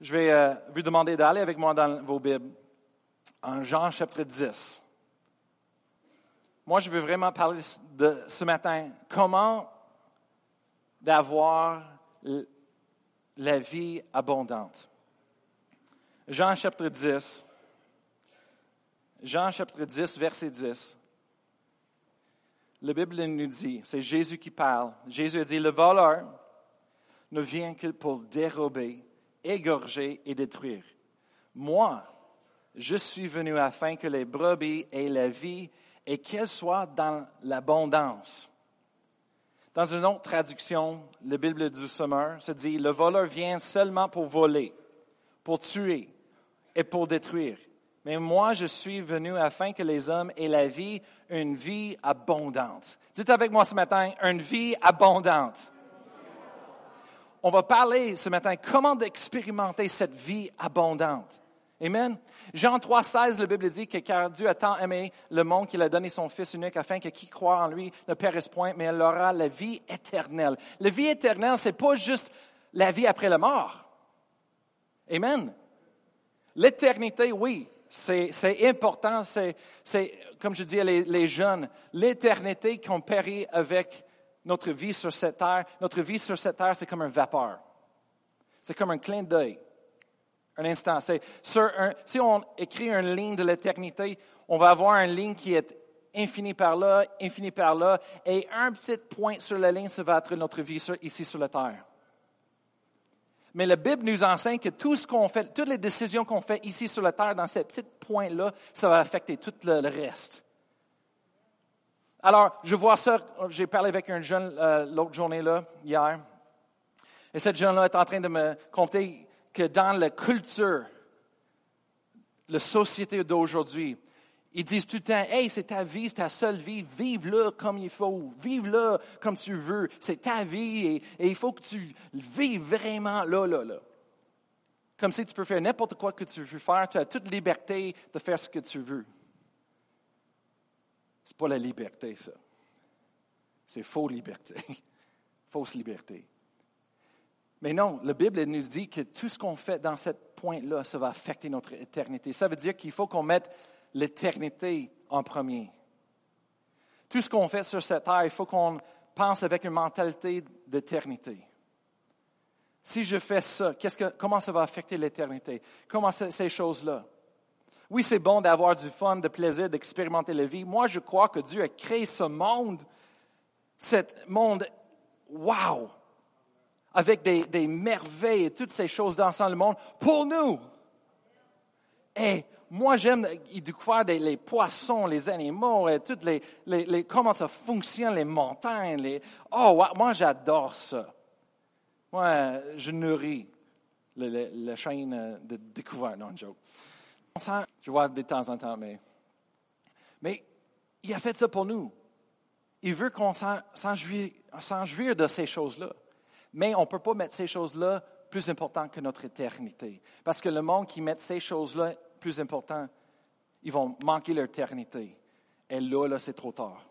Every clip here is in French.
Je vais euh, vous demander d'aller avec moi dans vos Bibles, en Jean chapitre 10. Moi, je veux vraiment parler de ce matin comment d'avoir la vie abondante. Jean chapitre 10. Jean chapitre 10, verset 10. La Bible nous dit, c'est Jésus qui parle. Jésus a dit, le voleur ne vient que pour dérober, égorger et détruire. Moi, je suis venu afin que les brebis aient la vie et qu'elles soient dans l'abondance. Dans une autre traduction, la Bible du Sommeur se dit, le voleur vient seulement pour voler, pour tuer et pour détruire. Mais moi, je suis venu afin que les hommes aient la vie, une vie abondante. Dites avec moi ce matin, une vie abondante. On va parler ce matin comment d'expérimenter cette vie abondante. Amen. Jean 3, 16, la Bible dit que car Dieu a tant aimé le monde qu'il a donné son Fils unique afin que qui croit en lui ne périsse point, mais elle aura la vie éternelle. La vie éternelle, c'est pas juste la vie après la mort. Amen. L'éternité, oui, c'est important. C'est, comme je dis les jeunes, l'éternité qu'on périt avec notre vie sur cette terre. Notre vie sur cette terre, c'est comme un vapeur. C'est comme un clin d'œil. Un instant. si on écrit une ligne de l'éternité, on va avoir une ligne qui est infinie par là, infinie par là, et un petit point sur la ligne, ça va être notre vie ici sur la terre. Mais la Bible nous enseigne que tout ce qu'on fait, toutes les décisions qu'on fait ici sur la terre, dans ce petit point-là, ça va affecter tout le, reste. Alors, je vois ça, j'ai parlé avec un jeune euh, l'autre journée-là, hier, et cette jeune-là est en train de me compter que dans la culture, la société d'aujourd'hui, ils disent tout le temps, hey, c'est ta vie, c'est ta seule vie, vive-le comme il faut, vive-le comme tu veux, c'est ta vie et, et, il faut que tu vives vraiment là, là, là. Comme si tu peux faire n'importe quoi que tu veux faire, tu as toute liberté de faire ce que tu veux. C'est pas la liberté, ça. C'est fausse liberté. Fausse liberté. Mais non, la Bible nous dit que tout ce qu'on fait dans ce point-là, ça va affecter notre éternité. Ça veut dire qu'il faut qu'on mette l'éternité en premier. Tout ce qu'on fait sur cette terre, il faut qu'on pense avec une mentalité d'éternité. Si je fais ça, comment ça va affecter l'éternité? Comment ces choses-là? Oui, c'est bon d'avoir du fun, de plaisir, d'expérimenter la vie. Moi, je crois que Dieu a créé ce monde, ce monde, wow, avec des, merveilles et toutes ces choses dans le monde pour nous. Et moi, j'aime découvrir les poissons, les animaux, et toutes les, comment ça fonctionne, les montagnes. Oh, moi, j'adore ça. Moi, je nourris la chaîne de découverte, non, joke. Je vois de temps en temps, mais, mais il a fait ça pour nous. Il veut qu'on s'en jouir de ces choses-là. Mais on ne peut pas mettre ces choses-là plus importantes que notre éternité. Parce que le monde qui met ces choses-là plus importantes, ils vont manquer leur éternité. Et là, là, c'est trop tard.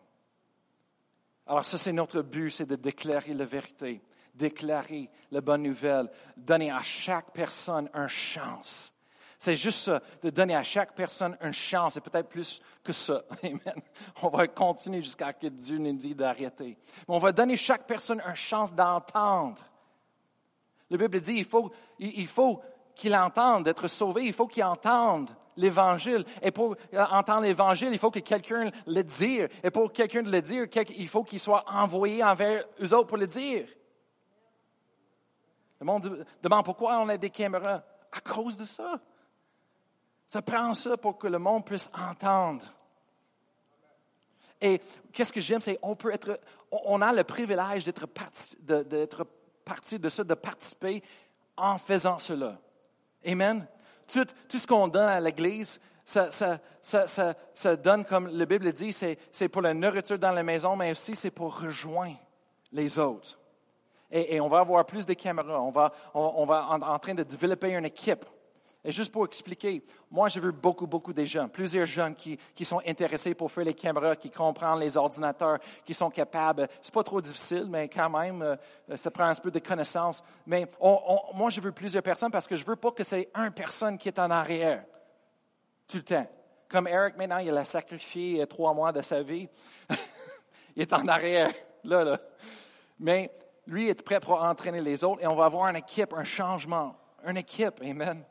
Alors ça, c'est notre but, c'est de déclarer la vérité, déclarer la bonne nouvelle, donner à chaque personne une chance c'est juste ça, de donner à chaque personne une chance, et peut-être plus que ça. Amen. On va continuer jusqu'à ce que Dieu nous dise d'arrêter. Mais on va donner à chaque personne une chance d'entendre. La Bible dit, il faut, il faut qu'il entende, d'être sauvé, il faut qu'il entende l'Évangile. Et pour entendre l'Évangile, il faut que quelqu'un le dise. Et pour quelqu'un le dire, il faut qu'il soit envoyé envers eux autres pour le dire. Le monde demande pourquoi on a des caméras. À cause de ça. Ça prend ça pour que le monde puisse entendre. Et qu'est-ce que j'aime, c'est on peut être, on a le privilège d'être parti de, de ça, de participer en faisant cela. Amen. Tout, tout ce qu'on donne à l'Église, ça, ça, ça, ça, donne, comme la Bible dit, c'est pour la nourriture dans la maison, mais aussi c'est pour rejoindre les autres. Et, et, on va avoir plus de caméras. On va, on, on va en train de développer une équipe Et juste pour expliquer, moi, j'ai vu beaucoup, beaucoup de gens, plusieurs jeunes qui, sont intéressés pour faire les caméras, qui comprennent les ordinateurs, qui sont capables. C'est pas trop difficile, mais quand même, euh, ça prend un peu de connaissances. Mais moi, j'ai vu plusieurs personnes parce que je veux pas que c'est une personne qui est en arrière tout le temps. Comme Eric, maintenant, il a sacrifié euh, trois mois de sa vie. il est en arrière, là, là. Mais lui est prêt pour entraîner les autres et on va avoir une équipe, un changement, une équipe, amen.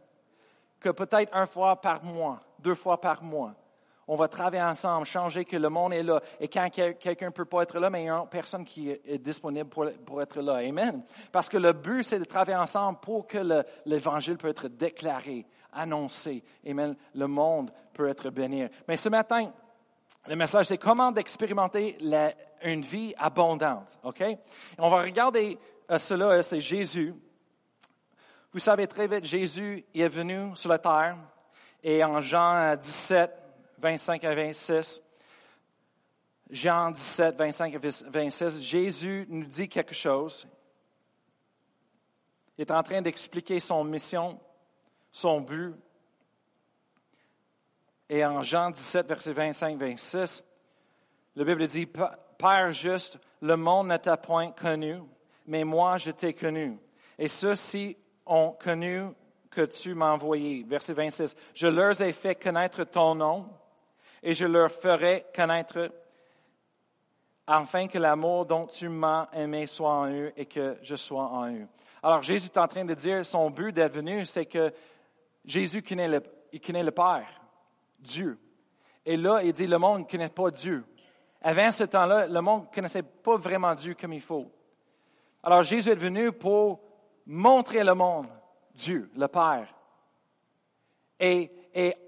Que peut-être une fois par mois, deux fois par mois, on va travailler ensemble, changer que le monde est là. Et quand quelqu'un ne peut pas être là, mais il y a personne qui est disponible pour, être là. Amen. Parce que le but, c'est de travailler ensemble pour que l'Évangile peut être déclaré, annoncé. Amen. Le monde peut être béni. Mais ce matin, le message, c'est comment d'expérimenter une vie abondante. OK? on va regarder euh, cela, euh, c'est Jésus. Vous savez très vite, Jésus est venu sur la terre. Et en Jean 17, 25 à 26, Jean 17, 25 à 26, Jésus nous dit quelque chose. Il est en train d'expliquer son mission, son but, et en Jean 17, verset 25-26, la Bible dit, Père juste, le monde ne t'a point connu, mais moi je t'ai connu. Et ceux-ci ont connu que tu m'as envoyé. Verset 26, Je leur ai fait connaître ton nom et je leur ferai connaître afin que l'amour dont tu m'as aimé soit en eux et que je sois en eux. Alors Jésus est en train de dire, son but d'être venu, c'est que Jésus connaît le, connaît le Père. Dieu. Et là, il dit, le monde ne connaît pas Dieu. Avant ce temps-là, le monde ne connaissait pas vraiment Dieu comme il faut. Alors Jésus est venu pour montrer le monde Dieu, le Père. Et,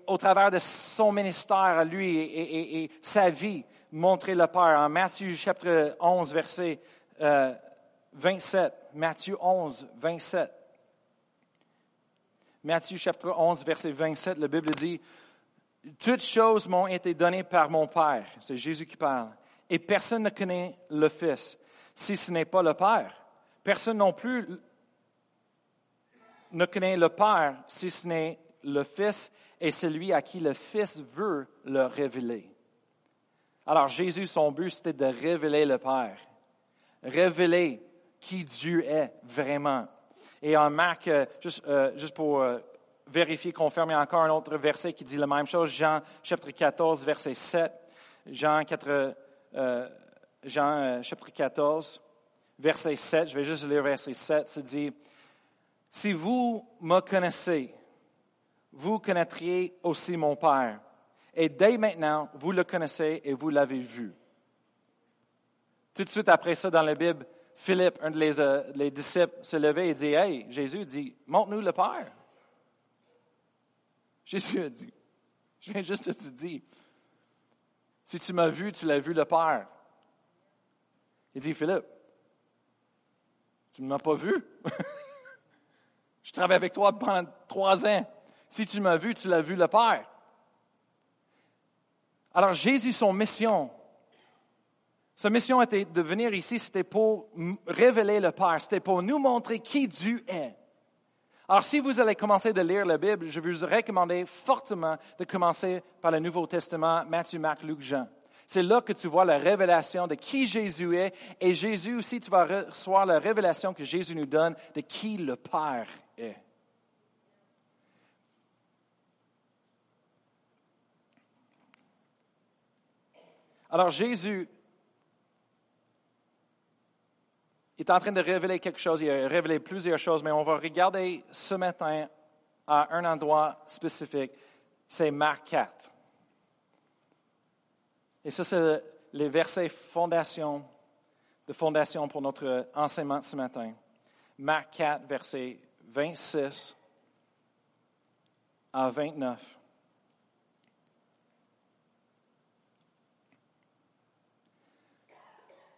au travers de son ministère à lui et, sa vie, montrer le Père. En Matthieu chapitre 11, verset 27. Euh, Matthieu 11, 27. Matthieu chapitre 11, verset 27, la Bible dit, toutes choses m'ont été données par mon Père. C'est Jésus qui parle. Et personne ne connaît le Fils si ce n'est pas le Père. Personne non plus ne connaît le Père si ce n'est le Fils et celui à qui le Fils veut le révéler. Alors Jésus, son but, c'était de révéler le Père, révéler qui Dieu est vraiment. Et en Marc, euh, juste, euh, juste pour euh, vérifier, confirmer encore un autre verset qui dit la même chose, Jean chapitre 14, verset 7. Jean, 4, euh, chapitre 14, verset 7, je vais juste lire verset 7, ça dit, Si vous me connaissez, vous connaîtriez aussi mon Père. Et dès maintenant, vous le connaissez et vous l'avez vu. Tout de suite après ça, dans la Bible, Philippe, un euh, les disciples, se levait et dit, Hey, Jésus dit, montre-nous le Père. Jésus a dit, je viens juste de te dire, si tu m'as vu, tu l'as vu le Père. Il dit, Philippe, tu ne m'as pas vu. Je travaille avec toi pendant trois ans. Si tu m'as vu, tu l'as vu le Père. Alors Jésus, son mission, sa mission était de venir ici, c'était pour révéler le Père, c'était pour nous montrer qui Dieu est. Alors, si vous allez commencer de lire la Bible, je vous recommande fortement de commencer par le Nouveau Testament, Matthieu, Marc, Luc, Jean. C'est là que tu vois la révélation de qui Jésus est. Et Jésus aussi, tu vas recevoir la révélation que Jésus nous donne de qui le Père est. Alors Jésus est en train de révéler quelque chose, il a révélé plusieurs choses, mais on va regarder ce matin à un endroit spécifique. C'est Marc 4. Et ça, c'est les versets fondation, de fondation pour notre enseignement ce matin. Marc 4, versets 26 à 29.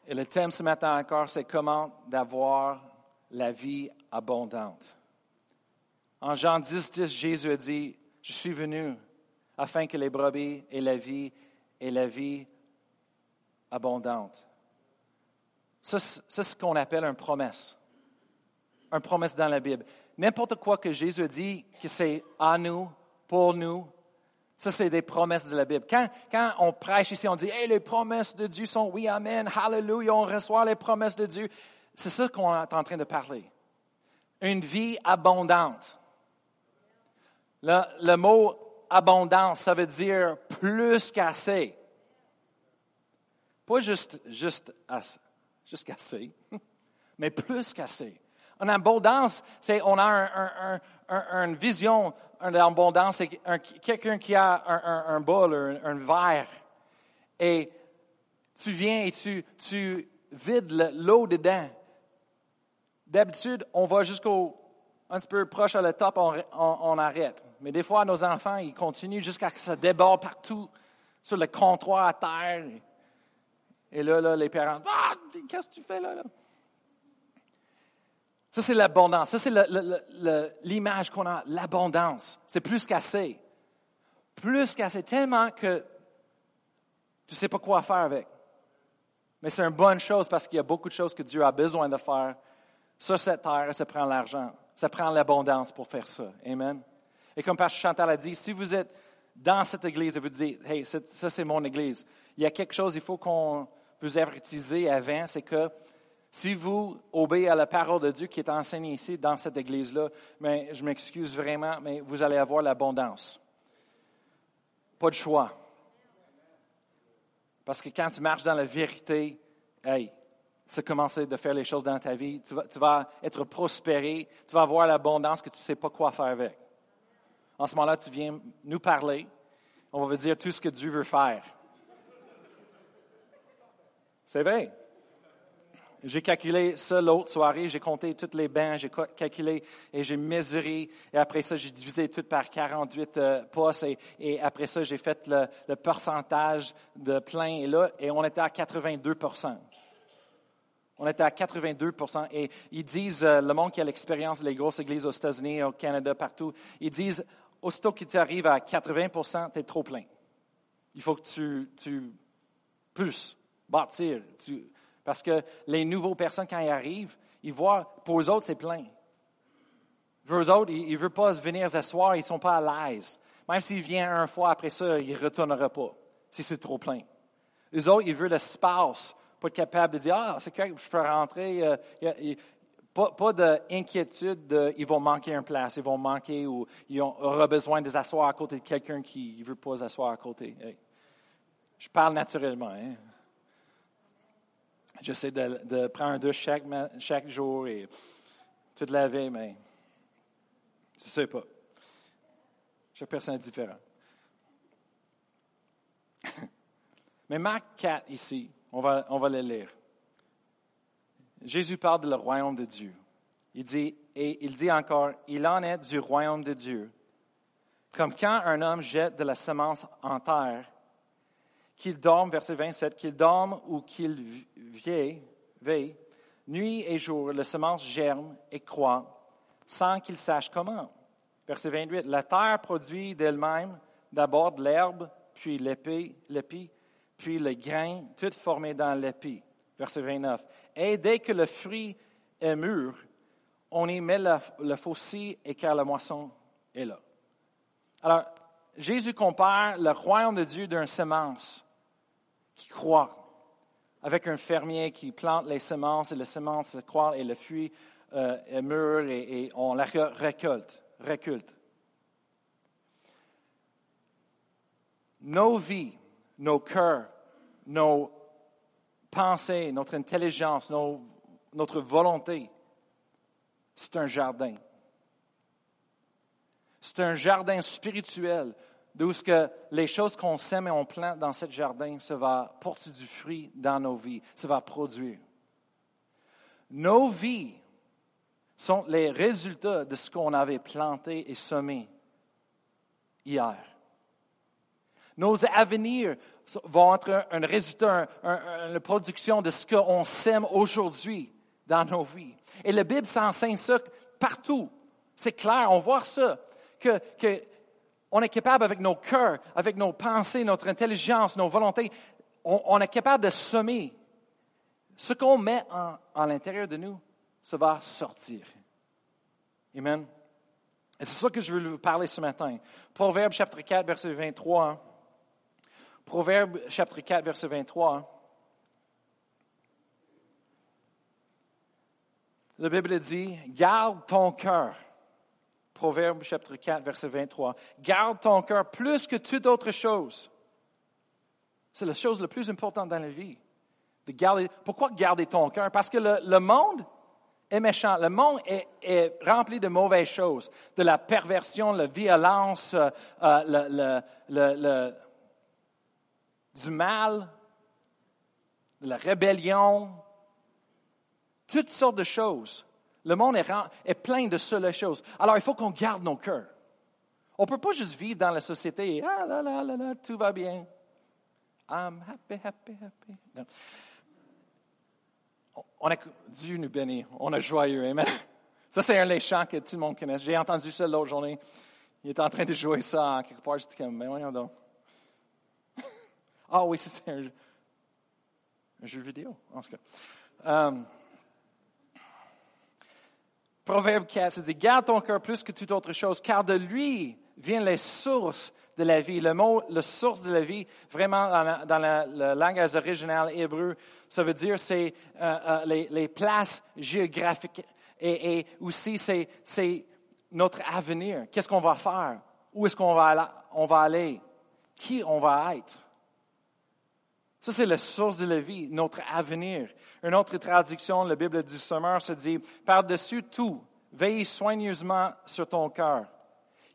Et le thème ce matin encore, c'est comment d'avoir la vie abondante. En Jean 10, 10, Jésus a dit, je suis venu afin que les brebis aient la vie et la vie abondante. Ça, c'est ce qu'on appelle une promesse. Une promesse dans la Bible. N'importe quoi que Jésus dit que c'est à nous, pour nous, ça, c'est des promesses de la Bible. Quand, on prêche ici, on dit, hey, les promesses de Dieu sont oui, amen, hallelujah, on reçoit les promesses de Dieu. C'est ça qu'on est en train de parler. Une vie abondante. Le, mot abondance, ça veut dire plus qu'assez. Pas juste, juste assez, juste qu'assez, mais plus qu'assez. En abondance, c'est on a un, un, une vision c'est quelqu'un qui a un, bol, un, verre, et tu viens et tu, vides l'eau dedans. D'habitude, on va jusqu'au un petit peu proche à la top, on, arrête. Mais des fois, nos enfants, ils continuent jusqu'à ce que ça déborde partout sur le comptoir à terre. Et là, les parents, ah, qu'est-ce que tu fais là? Ça, c'est l'abondance. Ça, c'est l'image qu'on a, l'abondance. C'est plus qu'assez. Plus qu'assez, tellement que tu ne sais pas quoi faire avec. Mais c'est une bonne chose parce qu'il y a beaucoup de choses que Dieu a besoin de faire sur cette terre. Ça prend l'argent. Ça prend l'abondance pour faire ça. Amen. Et comme Pasteur Chantal a dit, si vous êtes dans cette église et vous dites, hey, ça c'est mon église, il y a quelque chose, il faut qu'on vous avertisse avant, c'est que si vous obéissez à la parole de Dieu qui est enseignée ici, dans cette église-là, mais je m'excuse vraiment, mais vous allez avoir l'abondance. Pas de choix. Parce que quand tu marches dans la vérité, hey, c'est commencer de faire les choses dans ta vie. Tu vas, être prospéré. Tu vas avoir l'abondance que tu ne sais pas quoi faire avec. En ce moment-là, tu viens nous parler. On va vous dire tout ce que Dieu veut faire. C'est vrai. J'ai calculé ça l'autre soirée, j'ai compté toutes les bains, j'ai calculé et j'ai mesuré. Et après ça, j'ai divisé tout par 48 euh, postes. Et, après ça, j'ai fait le, pourcentage de plein. Et là, et on était à 82% on était à 82% et ils disent, euh, le monde qui a l'expérience des grosses églises aux États-Unis, au Canada, partout, ils disent, aussitôt que tu arrives à 80 tu es trop plein. Il faut que tu, tu bâtir, parce que les nouveaux personnes, quand ils arrivent, ils voient, pour eux autres, c'est plein. Pour eux autres, ils ne veulent pas venir s'asseoir, ils ne sont pas à l'aise. Même s'ils viennent une fois après ça, ils ne retourneront pas, si c'est trop plein. Eux autres, ils veulent l'espace pour être capable de dire, ah, c'est correct, je peux rentrer. Euh, pas, pas d'inquiétude de, ils vont manquer une place, ils vont manquer ou ils auront besoin de s'asseoir à côté de quelqu'un qui ne veut pas s'asseoir à côté. Je parle naturellement. Hein? J'essaie de, prendre un douche chaque, jour et toute la mais je ne sais pas. Chaque personne est différente. mais Marc 4 ici, on va, on le lire. Jésus parle de le royaume de Dieu. Et il dit encore, il en est du royaume de Dieu. Comme quand un homme jette de la semence en terre qu'il dorme, verset 27, qu'il dorme ou qu'il veille, nuit et jour, la semence germe et croît sans qu'il sache comment. Verset 28, la terre produit d'elle-même d'abord de l'herbe, puis l'épi, puis le grain, tout formé dans l'épi. Verset 29. Et dès que le fruit est mûr, on y met le, le faucille et car la moisson est là. Alors, Jésus compare le royaume de Dieu d'une semence qui croît, avec un fermier qui plante les semences et les semences croient et le fruit euh, est mûr et, on la récolte, récolte. Nos vies, nos cœurs, nos pensées, notre intelligence, notre volonté, c'est un jardin. C'est un jardin spirituel d'où ce que les choses qu'on sème et on plante dans ce jardin, ça va porter du fruit dans nos vies, ça va produire. Nos vies sont les résultats de ce qu'on avait planté et semé hier. Nos avenirs vont être un résultat, une production de ce qu'on sème aujourd'hui dans nos vies. Et la Bible s'enseigne ça partout. C'est clair, on voit ça, que, que on est capable avec nos cœurs, avec nos pensées, notre intelligence, nos volontés, on, est capable de semer. Ce qu'on met en, l'intérieur de nous, ça va sortir. Amen. Et c'est ça que je veux vous parler ce matin. Proverbe chapitre 4, verset 23. Proverbe chapitre 4, verset 23. La Bible dit, garde ton cœur. Proverbe chapitre 4, verset 23. Garde ton cœur plus que toute autre chose. C'est la chose la plus importante dans la vie. De garder, pourquoi garder ton cœur? Parce que le, monde est méchant. Le monde est, rempli de mauvaises choses, de la perversion, la violence, euh, euh, le, du mal, de la rébellion, toutes sortes de choses. Le monde est, plein de seules choses. Alors, il faut qu'on garde nos cœurs. On ne peut pas juste vivre dans la société et ah là là là là, tout va bien. I'm happy, happy, happy. Dieu nous bénit. On est joyeux. Amen. Ça, c'est un des chants que tout le monde connaît. J'ai entendu ça l'autre journée. Il était en train de jouer ça quelque part. J'étais comme, mais voyons donc. Ah oui, c'est un, un, jeu vidéo, en tout cas. Um, Proverbe 4, c'est dit, garde ton cœur plus que toute autre chose, car de lui viennent les sources de la vie. Le mot, la source de la vie, vraiment dans la, langage original hébreu, ça veut dire c'est euh, euh, les, places géographiques et, et aussi c'est notre avenir. Qu'est-ce qu'on va faire? Où est-ce qu'on va, on va aller? Qui on va être? Ça, c'est la source de la vie, notre avenir. Une autre traduction, la Bible du Sommeur se dit, par-dessus tout, veille soigneusement sur ton cœur,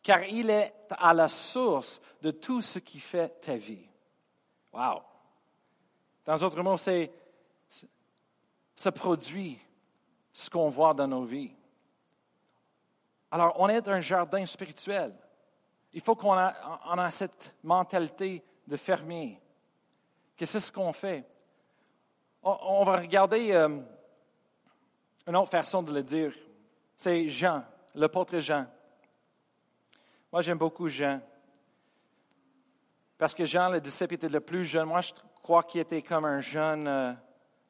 car il est à la source de tout ce qui fait ta vie. Wow! Dans d'autres mots, c'est, ça produit ce qu'on voit dans nos vies. Alors, on est un jardin spirituel. Il faut qu'on ait cette mentalité de fermier que c'est ce qu'on fait. On, va regarder euh, une autre façon de le dire. C'est Jean, l'apôtre Jean. Moi, j'aime beaucoup Jean. Parce que Jean, le disciple, était le plus jeune. Moi, je crois qu'il était comme un jeune euh,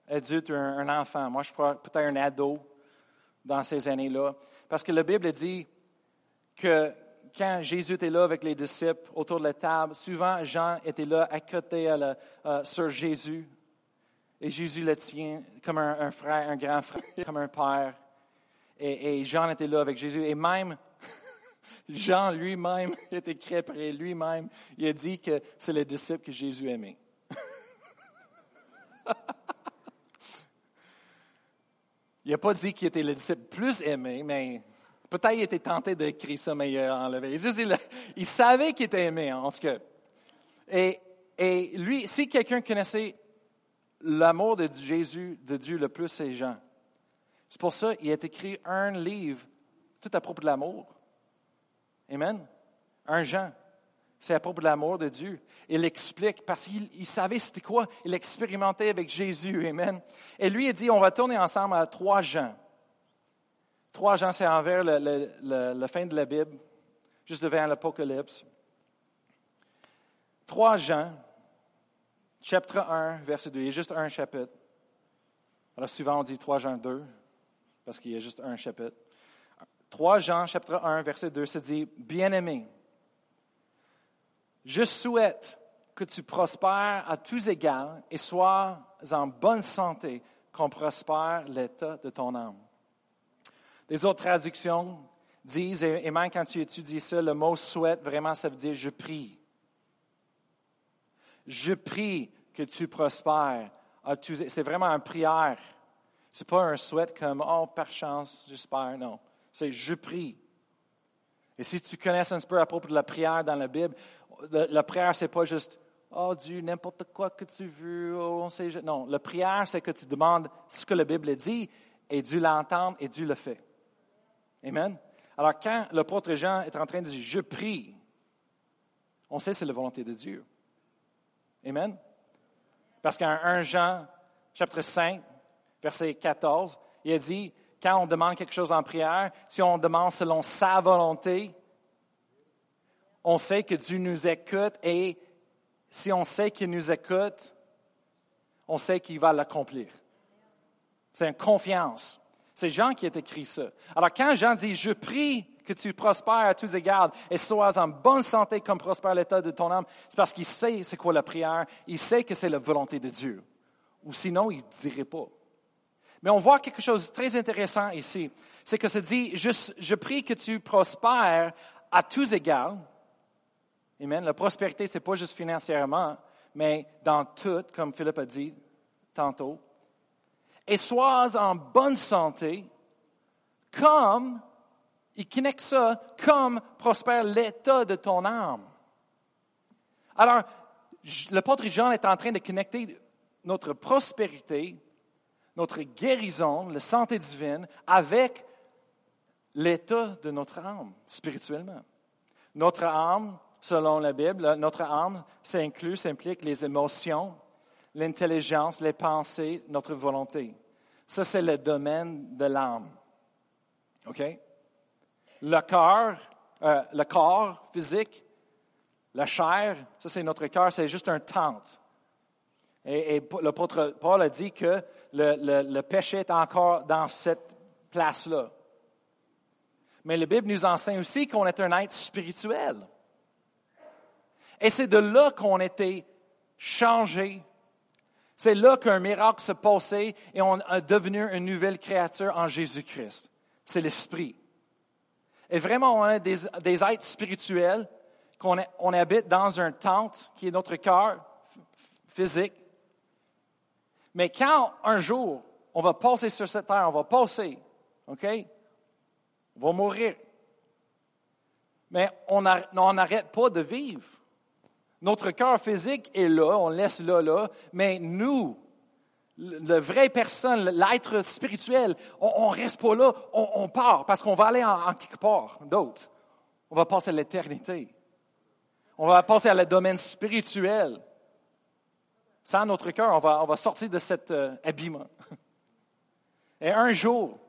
adulte ou un, un, enfant. Moi, je crois peut-être un ado dans ces années-là. Parce que la Bible dit que quand Jésus était là avec les disciples autour de la table, souvent Jean était là à côté euh, sur Jésus. Et Jésus le tient comme un, frère, un grand frère, comme un père. Et, Jean était là avec Jésus. Et même Jean lui-même était écrit près lui-même. Il a dit que c'est le disciple que Jésus aimait. il n'a pas dit qu'il était le disciple plus aimé, mais Peut-être qu'il était tenté d'écrire ça, mais il enlevé. il, savait qu'il était aimé, en tout cas. Et, et lui, si quelqu'un connaissait l'amour de Jésus, de Dieu le plus, c'est Jean. C'est pour ça qu'il a écrit un livre tout à propos de l'amour. Amen. Un Jean. C'est à propos de l'amour de Dieu. Il explique parce qu'il savait c'était quoi. Il expérimentait avec Jésus. Amen. Et lui, il dit, on va tourner ensemble à trois Jean. Trois Jean, c'est envers la fin de la Bible, juste devant l'Apocalypse. Trois Jean, chapitre 1, verset 2. Il y a juste un chapitre. Alors souvent on dit 3 Jean 2, parce qu'il y a juste un chapitre. 3 Jean, chapitre 1, verset 2, se dit, Bien-aimé, je souhaite que tu prospères à tous égards et sois en bonne santé, qu'on prospère l'état de ton âme. Les autres traductions disent, et même quand tu étudies ça, le mot souhaite, vraiment, ça veut dire je prie. Je prie que tu prospères. C'est vraiment une prière. Ce n'est pas un souhait comme, oh, par chance, j'espère. Non. C'est je prie. Et si tu connais un peu à propos de la prière dans la Bible, la prière, ce n'est pas juste, oh Dieu, n'importe quoi que tu veux, oh. Non, la prière, c'est que tu demandes ce que la Bible dit et Dieu l'entend et Dieu le fait. Amen. Alors, quand l'apôtre Jean est en train de dire Je prie, on sait que c'est la volonté de Dieu. Amen. Parce qu'en 1 Jean, chapitre 5, verset 14, il a dit Quand on demande quelque chose en prière, si on demande selon sa volonté, on sait que Dieu nous écoute et si on sait qu'il nous écoute, on sait qu'il va l'accomplir. C'est une confiance. C'est Jean qui a écrit ça. Alors quand Jean dit, je prie que tu prospères à tous égards et sois en bonne santé comme prospère l'état de ton âme, c'est parce qu'il sait c'est quoi la prière, il sait que c'est la volonté de Dieu. Ou sinon, il ne dirait pas. Mais on voit quelque chose de très intéressant ici. C'est que ça dit, je, je prie que tu prospères à tous égards. Amen. La prospérité, ce n'est pas juste financièrement, mais dans tout, comme Philippe a dit tantôt. Et sois en bonne santé, comme, il connecte ça, comme prospère l'état de ton âme. Alors, l'apôtre Jean est en train de connecter notre prospérité, notre guérison, la santé divine, avec l'état de notre âme, spirituellement. Notre âme, selon la Bible, notre âme, ça inclut, ça implique les émotions, l'intelligence, les pensées, notre volonté. Ça, c'est le domaine de l'âme. OK? Le cœur, euh, le corps physique, la chair, ça, c'est notre cœur, c'est juste un tente. Et, et l'apôtre Paul a dit que le, le péché est encore dans cette place-là. Mais la Bible nous enseigne aussi qu'on est un être spirituel. Et c'est de là qu'on était changé. C'est là qu'un miracle se passait et on a devenu une nouvelle créature en Jésus-Christ. C'est l'esprit. Et vraiment, on est des, êtres spirituels, qu'on on habite dans un tente qui est notre cœur physique. Mais quand un jour, on va passer sur cette terre, on va passer, OK? On va mourir. Mais on n'arrête pas de vivre. Notre cœur physique est là, on laisse là, là, mais nous, la vraie personne, l'être spirituel, on ne reste pas là, on, part parce qu'on va aller en, quelque part d'autre. On va passer à l'éternité. On va passer à le domaine spirituel. Sans notre cœur, on va, sortir de cet euh, habillement. Et un jour,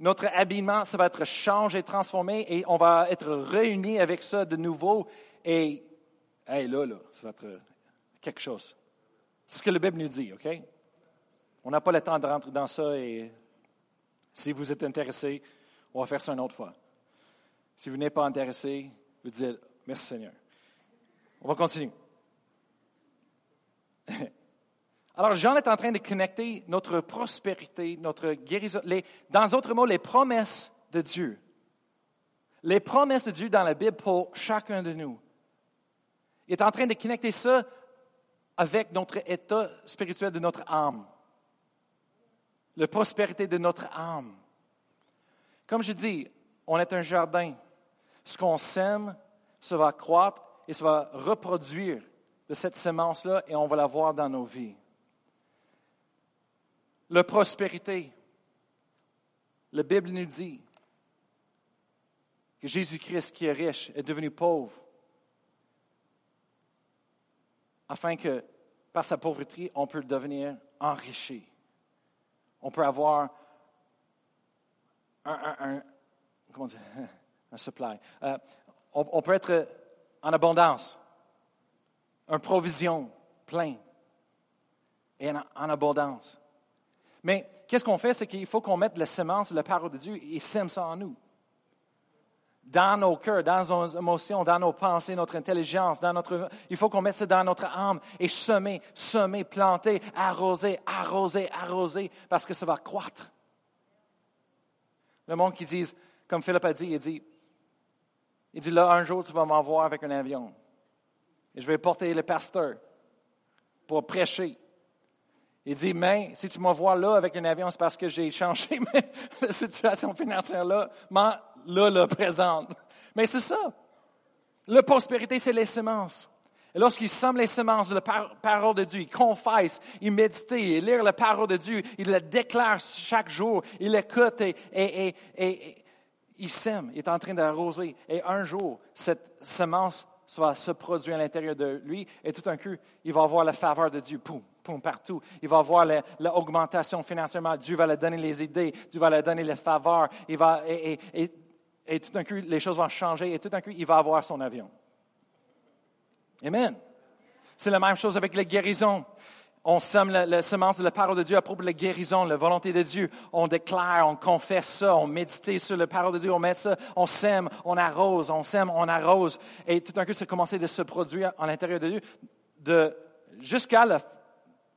notre habillement, ça va être changé, transformé, et on va être réunis avec ça de nouveau. Et Hey, là, là, ça va être quelque chose. C'est ce que la Bible nous dit, OK? On n'a pas le temps de rentrer dans ça et si vous êtes intéressé, on va faire ça une autre fois. Si vous n'êtes pas intéressé, vous dites merci Seigneur. On va continuer. Alors, Jean est en train de connecter notre prospérité, notre guérison, dans d'autres mots, les promesses de Dieu. Les promesses de Dieu dans la Bible pour chacun de nous. Il est en train de connecter ça avec notre état spirituel de notre âme. La prospérité de notre âme. Comme je dis, on est un jardin. Ce qu'on sème, ça va croître et ça va reproduire de cette semence-là et on va la voir dans nos vies. La prospérité. La Bible nous dit que Jésus-Christ, qui est riche, est devenu pauvre afin que par sa pauvreté, on peut devenir enrichi. On peut avoir un, comment dire, un supply. Euh, on, peut être en abondance, une provision plein et en, en abondance. Mais qu'est-ce qu'on fait? C'est qu'il faut qu'on mette la semence, la parole de Dieu et sème ça en nous dans nos cœurs, dans nos émotions, dans nos pensées, notre intelligence, dans notre, il faut qu'on mette ça dans notre âme et semer, semer, planter, arroser, arroser, arroser, parce que ça va croître. Le monde qui dit, comme Philippe a dit, il dit, il dit là, un jour, tu vas m'envoyer avec un avion. Et je vais porter le pasteur pour prêcher. Il dit, mais si tu m'envoies là avec un avion, c'est parce que j'ai changé ma situation financière là là, le présente. Mais c'est ça. La prospérité, c'est les semences. Et lorsqu'il sème les semences de la parole de Dieu, il confesse, il médite, il lit la parole de Dieu, il la déclare chaque jour, il l'écoute et, il sème, il est en train d'arroser. Et un jour, cette semence va se produire à l'intérieur de lui et tout d'un coup, il va avoir la faveur de Dieu. Poum, poum, partout. Il va avoir l'augmentation financièrement. Dieu va lui donner les idées. Dieu va lui donner les faveurs. Il va, et tout d'un coup, les choses vont changer et tout d'un coup, il va avoir son avion. Amen. C'est la même chose avec la guérison. On sème la, semence de la parole de Dieu à propos de la guérison, la volonté de Dieu. On déclare, on confesse ça, on médite sur la parole de Dieu, on met ça, on sème, on arrose, on sème, on arrose. Et tout d'un coup, ça a commencé de se produire à l'intérieur de Dieu, de, jusqu'à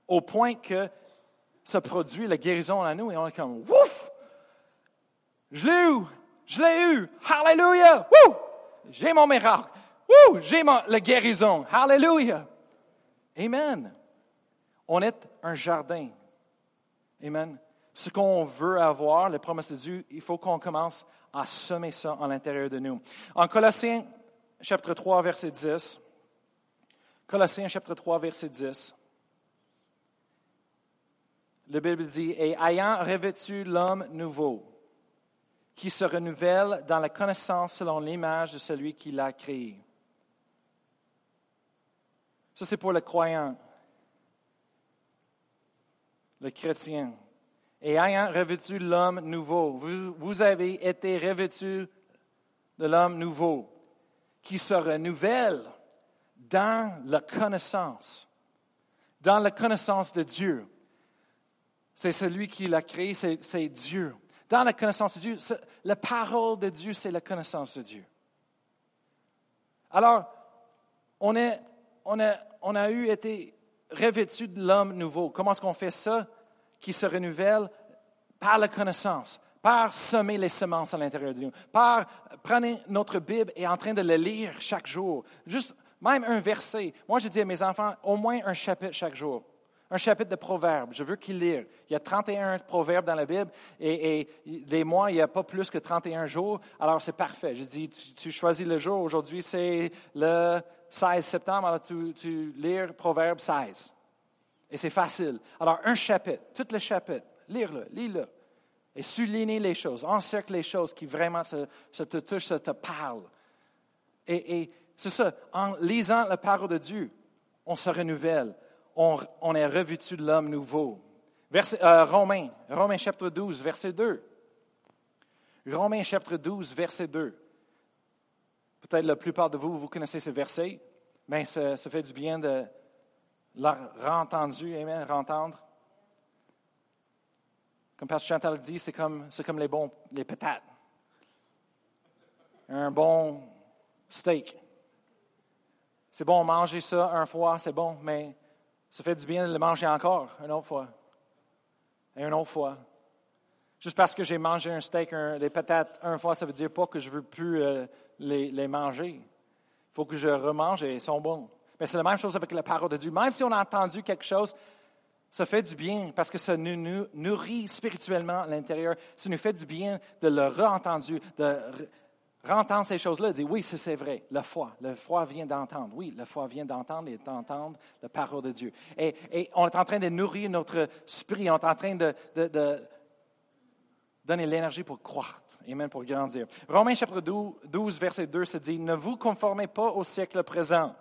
au point que ça produit la guérison en nous et on est comme, ouf! Je l'ai! Je l'ai eu! Hallelujah! J'ai mon miracle! J'ai la guérison! Hallelujah! Amen! On est un jardin. Amen. Ce qu'on veut avoir, les promesses de Dieu, il faut qu'on commence à semer ça à l'intérieur de nous. En Colossiens chapitre 3, verset 10, Colossiens chapitre 3, verset 10, la Bible dit, et ayant revêtu l'homme nouveau, qui se renouvelle dans la connaissance selon l'image de celui qui l'a créé. Ça, c'est pour le croyant le chrétien. Et ayant revêtu l'homme nouveau, vous, vous avez été revêtu de l'homme nouveau, qui se renouvelle dans la connaissance, dans la connaissance de Dieu. C'est celui qui l'a créé, c'est Dieu. Dans la connaissance de Dieu, la parole de Dieu, c'est la connaissance de Dieu. Alors, on, a, eu été revêtu de l'homme nouveau. Comment est-ce qu'on fait ça? Qui se renouvelle par la connaissance, par semer les semences à l'intérieur de nous, par prendre notre Bible et en train de le lire chaque jour. Juste, même un verset. Moi, je dis à mes enfants, au moins un chapitre chaque jour. Un chapitre de Proverbes. Je veux qu'ils lisent. Il y a 31 proverbes dans la Bible et, des mois, il n'y a pas plus que 31 jours. Alors, c'est parfait. Je dis, tu, choisis le jour. Aujourd'hui, c'est le 16 septembre. Alors, tu, tu lis Proverbe 16. Et c'est facile. Alors, un chapitre, tout le chapitre, lire-le, lis-le. Et souligner les choses, encercle les choses qui vraiment se, te touchent, se te parlent. Et, c'est ça, en lisant la parole de Dieu, on se renouvelle, on, est revêtu de l'homme nouveau. Euh, Romains, Romains chapitre 12, verset 2. Romains chapitre 12, verset 2. Peut-être la plupart de vous, vous connaissez ce verset, mais ça fait du bien de, l'a entendu, amen, rentendre. Comme Pasteur Chantal dit, c'est comme, comme les bons, les patates. Un bon steak. C'est bon manger ça une fois, c'est bon, mais ça fait du bien de le manger encore une autre fois. Et une autre fois. Juste parce que j'ai mangé un steak, un, des patates une fois, ça veut dire pas que je veux plus euh, les, les, manger. Il faut que je remange et ils sont bons. Mais c'est la même chose avec la parole de Dieu. Même si on a entendu quelque chose, ça fait du bien parce que ça nous, nourrit spirituellement à l'intérieur. Ça nous fait du bien de le re-entendu, re-entendre ces choses-là, de dire oui, c'est vrai, la foi. La foi vient d'entendre. Oui, la foi vient d'entendre et d'entendre la parole de Dieu. Et, on est en train de nourrir notre esprit, on est en train de, de donner l'énergie pour croître, et même pour grandir. Romains chapitre 12, verset 2 se dit, ne vous conformez pas au siècle présent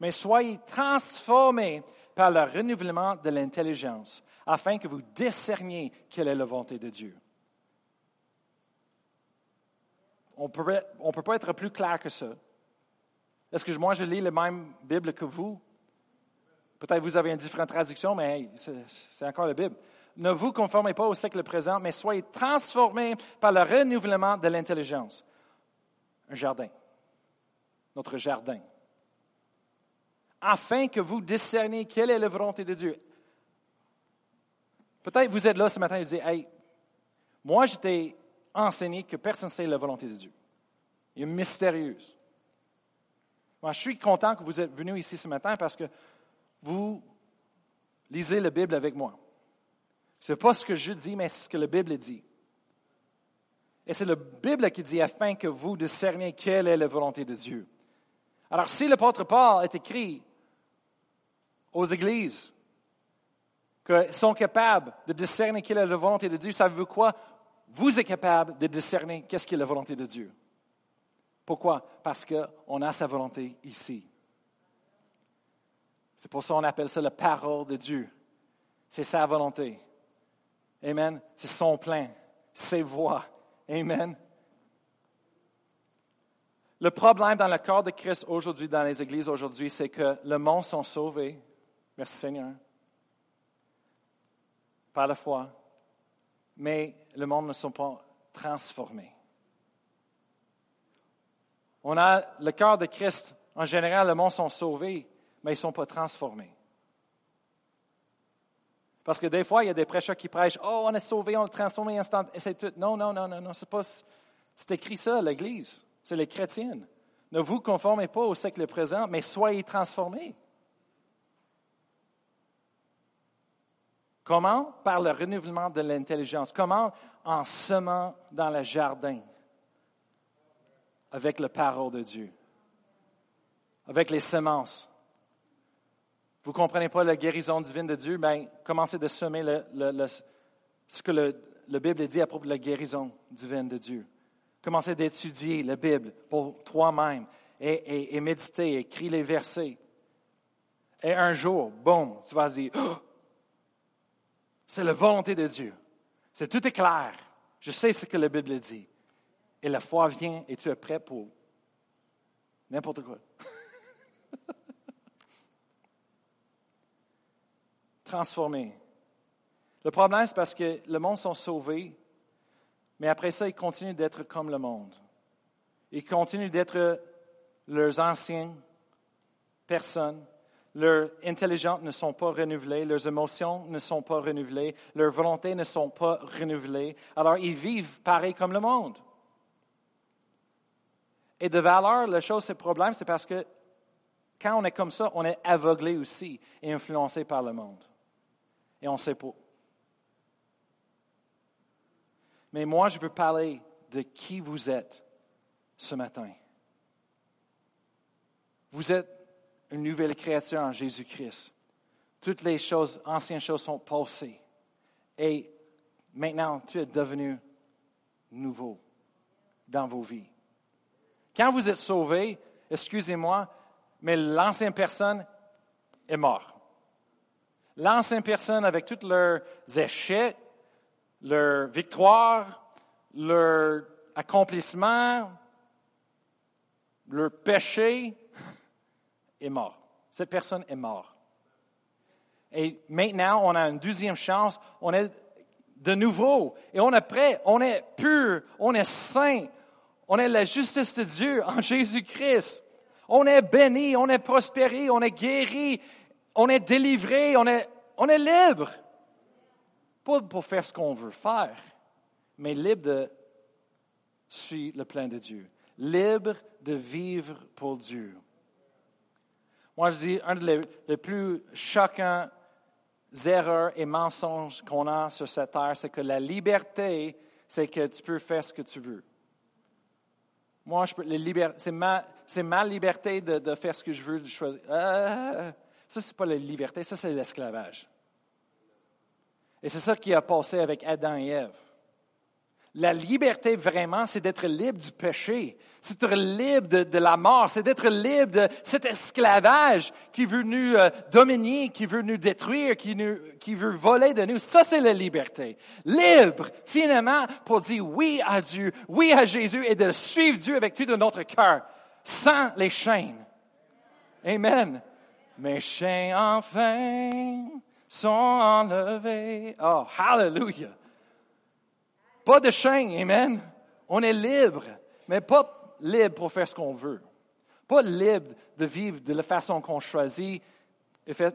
mais soyez transformés par le renouvellement de l'intelligence, afin que vous discerniez quelle est la volonté de Dieu. On ne peut pas être plus clair que ça. Est-ce que moi, je lis la même Bible que vous? Peut-être vous avez une différente traduction, mais c'est encore la Bible. Ne vous conformez pas au siècle présent, mais soyez transformés par le renouvellement de l'intelligence. Un jardin. Notre jardin afin que vous discerniez quelle est la volonté de Dieu. Peut-être vous êtes là ce matin et vous dites, hey, moi j'étais enseigné que personne ne sait la volonté de Dieu. Elle est mystérieuse. Moi, je suis content que vous êtes venu ici ce matin parce que vous lisez la Bible avec moi. Ce n'est pas ce que je dis, mais ce que la Bible dit. Et c'est la Bible qui dit afin que vous discerniez quelle est la volonté de Dieu. Alors, si l'apôtre Paul est écrit aux églises qui sont capables de discerner quelle est la volonté de Dieu, savez-vous quoi? Vous êtes capable de discerner qu'est-ce qui est la volonté de Dieu. Pourquoi? Parce qu'on a sa volonté ici. C'est pour ça qu'on appelle ça la parole de Dieu. C'est sa volonté. Amen. C'est son plein, ses voix. Amen. Le problème dans le corps de Christ aujourd'hui, dans les églises aujourd'hui, c'est que le monde sont sauvés. Merci Seigneur. par la foi, mais le monde ne sont pas transformés. On a le cœur de Christ. En général, le monde sont sauvés, mais ils ne sont pas transformés. Parce que des fois, il y a des prêcheurs qui prêchent Oh, on est sauvé, on est transformé instant. Et c'est tout. Non, non, non, non, non. C'est pas. C'est écrit ça, l'Église. C'est les chrétiennes. Ne vous conformez pas au siècle présent, mais soyez transformés. Comment? Par le renouvellement de l'intelligence. Comment? En semant dans le jardin avec la parole de Dieu, avec les semences. Vous ne comprenez pas la guérison divine de Dieu? Bien, commencez de semer ce que le, la Bible dit à propos de la guérison divine de Dieu. Commencez d'étudier la Bible pour toi-même et, et, méditer, écrire les versets. Et un jour, boum, tu vas dire, oh, c'est la volonté de Dieu. C'est tout est clair. Je sais ce que la Bible dit. Et la foi vient et tu es prêt pour n'importe quoi. Transformé. Le problème, c'est parce que le monde sont sauvés, mais après ça, ils continuent d'être comme le monde. Ils continuent d'être leurs anciennes personnes leurs intelligences ne sont pas renouvelées, leurs émotions ne sont pas renouvelées, leurs volontés ne sont pas renouvelées. Alors, ils vivent pareil comme le monde. Et de valeur, la chose, c'est le problème, c'est parce que quand on est comme ça, on est aveuglé aussi et influencé par le monde. Et on ne sait pas. Mais moi, je veux parler de qui vous êtes ce matin. Vous êtes une nouvelle créature en Jésus-Christ. Toutes les choses, anciennes choses sont passées. Et maintenant, tu es devenu nouveau dans vos vies. Quand vous êtes sauvé, excusez-moi, mais l'ancienne personne est morte. L'ancienne personne, avec tous leurs échecs, leurs victoires, leurs accomplissements, leurs péchés, est mort. Cette personne est morte. Et maintenant, on a une deuxième chance. On est de nouveau. Et on est prêt. On est pur. On est saint. On est la justice de Dieu en Jésus-Christ. On est béni. On est prospéré. On est guéri. On est délivré. On est, on est libre. Pas pour faire ce qu'on veut faire, mais libre de suivre le plein de Dieu. Libre de vivre pour Dieu. Moi, je dis, un des plus choquants erreurs et mensonges qu'on a sur cette terre, c'est que la liberté, c'est que tu peux faire ce que tu veux. Moi, c'est ma, liberté de, faire ce que je veux, de choisir. Ah, ça, ce n'est pas la liberté, ça, c'est l'esclavage. Et c'est ça qui a passé avec Adam et Ève. La liberté vraiment, c'est d'être libre du péché, c'est d'être libre de, la mort, c'est d'être libre de cet esclavage qui veut nous euh, dominer, qui veut nous détruire, qui, nous, qui veut voler de nous. Ça, c'est la liberté. Libre, finalement, pour dire oui à Dieu, oui à Jésus et de suivre Dieu avec tout notre cœur, sans les chaînes. Amen. Mes chaînes, enfin, sont enlevées. Oh, hallelujah. Pas de chaîne, amen. On est libre, mais pas libre pour faire ce qu'on veut. Pas libre de vivre de la façon qu'on choisit.